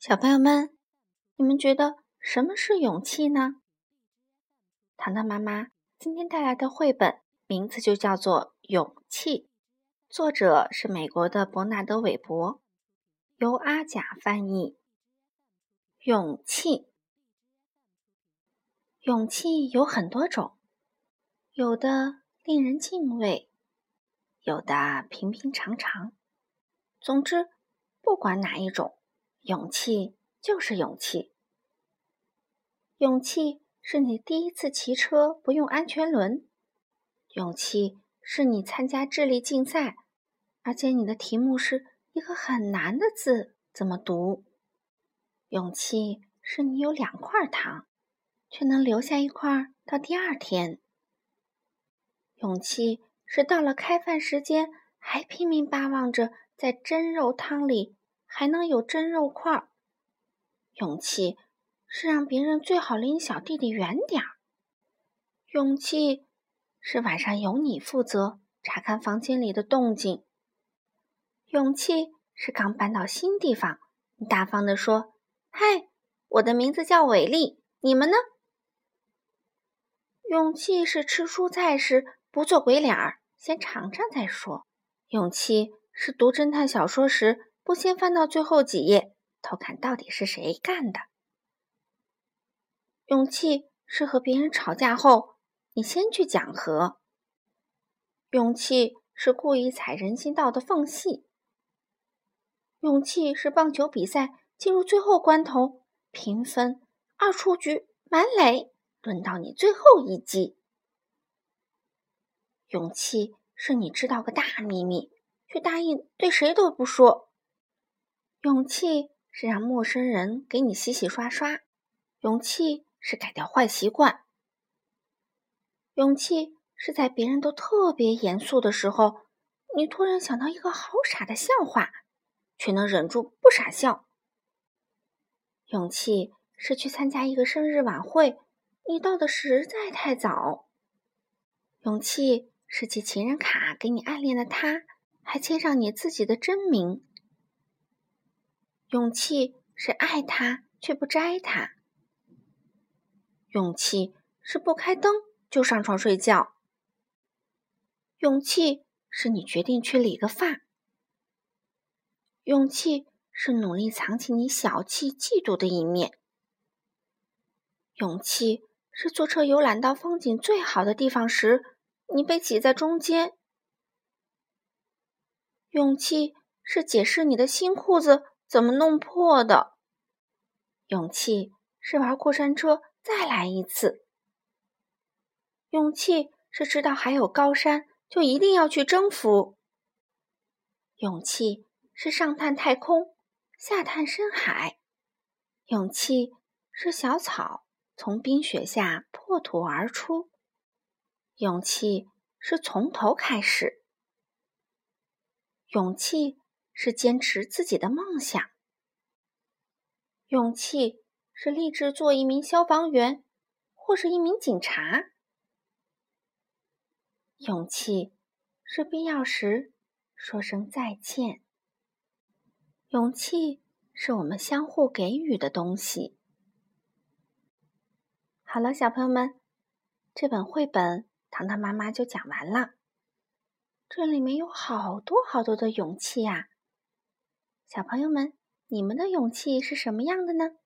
小朋友们，你们觉得什么是勇气呢？糖糖妈妈今天带来的绘本名字就叫做《勇气》，作者是美国的伯纳德·韦伯，由阿甲翻译。勇气，勇气有很多种，有的令人敬畏，有的平平常常。总之，不管哪一种。勇气就是勇气。勇气是你第一次骑车不用安全轮。勇气是你参加智力竞赛，而且你的题目是一个很难的字，怎么读？勇气是你有两块糖，却能留下一块到第二天。勇气是到了开饭时间，还拼命巴望着在蒸肉汤里。还能有蒸肉块儿。勇气是让别人最好离你小弟弟远点儿。勇气是晚上由你负责查看房间里的动静。勇气是刚搬到新地方，你大方地说：“嗨，我的名字叫伟丽，你们呢？”勇气是吃蔬菜时不做鬼脸儿，先尝尝再说。勇气是读侦探小说时。不先翻到最后几页，偷看到底是谁干的。勇气是和别人吵架后，你先去讲和。勇气是故意踩人行道的缝隙。勇气是棒球比赛进入最后关头，平分二出局满垒，轮到你最后一击。勇气是你知道个大秘密，却答应对谁都不说。勇气是让陌生人给你洗洗刷刷，勇气是改掉坏习惯，勇气是在别人都特别严肃的时候，你突然想到一个好傻的笑话，却能忍住不傻笑。勇气是去参加一个生日晚会，你到的实在太早。勇气是寄情人卡给你暗恋的他，还签上你自己的真名。勇气是爱他却不摘他。勇气是不开灯就上床睡觉。勇气是你决定去理个发。勇气是努力藏起你小气、嫉妒的一面。勇气是坐车游览到风景最好的地方时，你被挤在中间。勇气是解释你的新裤子。怎么弄破的？勇气是玩过山车再来一次。勇气是知道还有高山，就一定要去征服。勇气是上探太空，下探深海。勇气是小草从冰雪下破土而出。勇气是从头开始。勇气。是坚持自己的梦想，勇气是立志做一名消防员或是一名警察，勇气是必要时说声再见，勇气是我们相互给予的东西。好了，小朋友们，这本绘本糖糖妈妈就讲完了，这里面有好多好多的勇气呀。小朋友们，你们的勇气是什么样的呢？